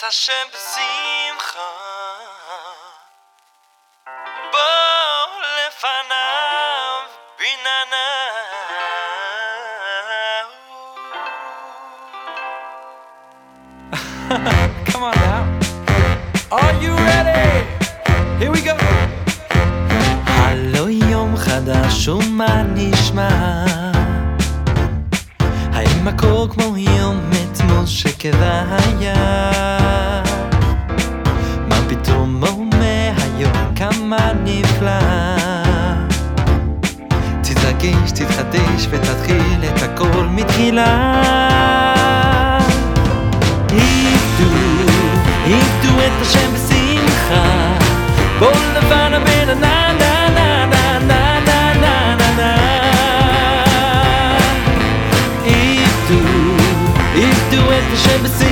את השם בשמחה בוא לפניו b'nanav Come on now. Are you ready? Here we go. הלא יום חדש ומה נשמע? האם הכל כמו יום אתמול שכבהיה? מעמד נפלא. תתרגש, תתחדש ותתחיל את הכל מתחילה. עיבדו, עיבדו את השם בשמחה, כל לבן הבן ענן Isto é que chama-se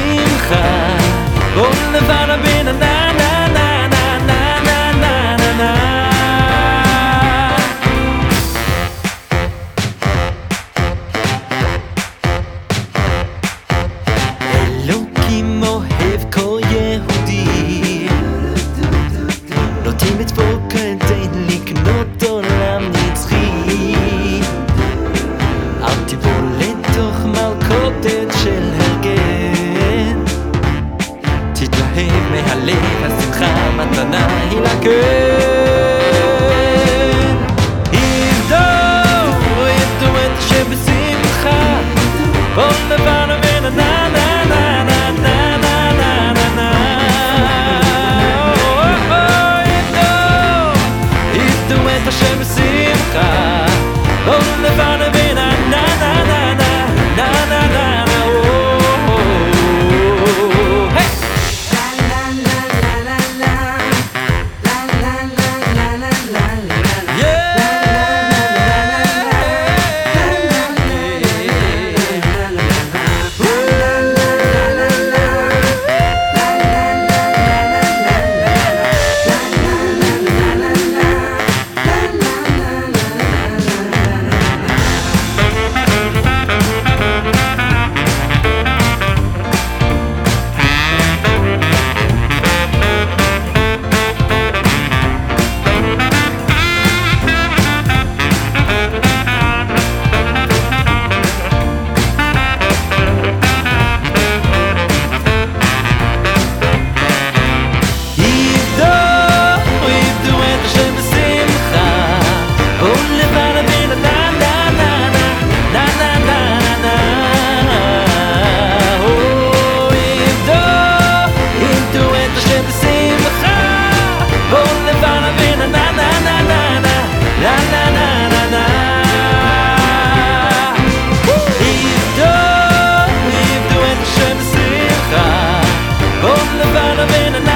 לי השמחה מתנה היא לקר Oh, the bottom and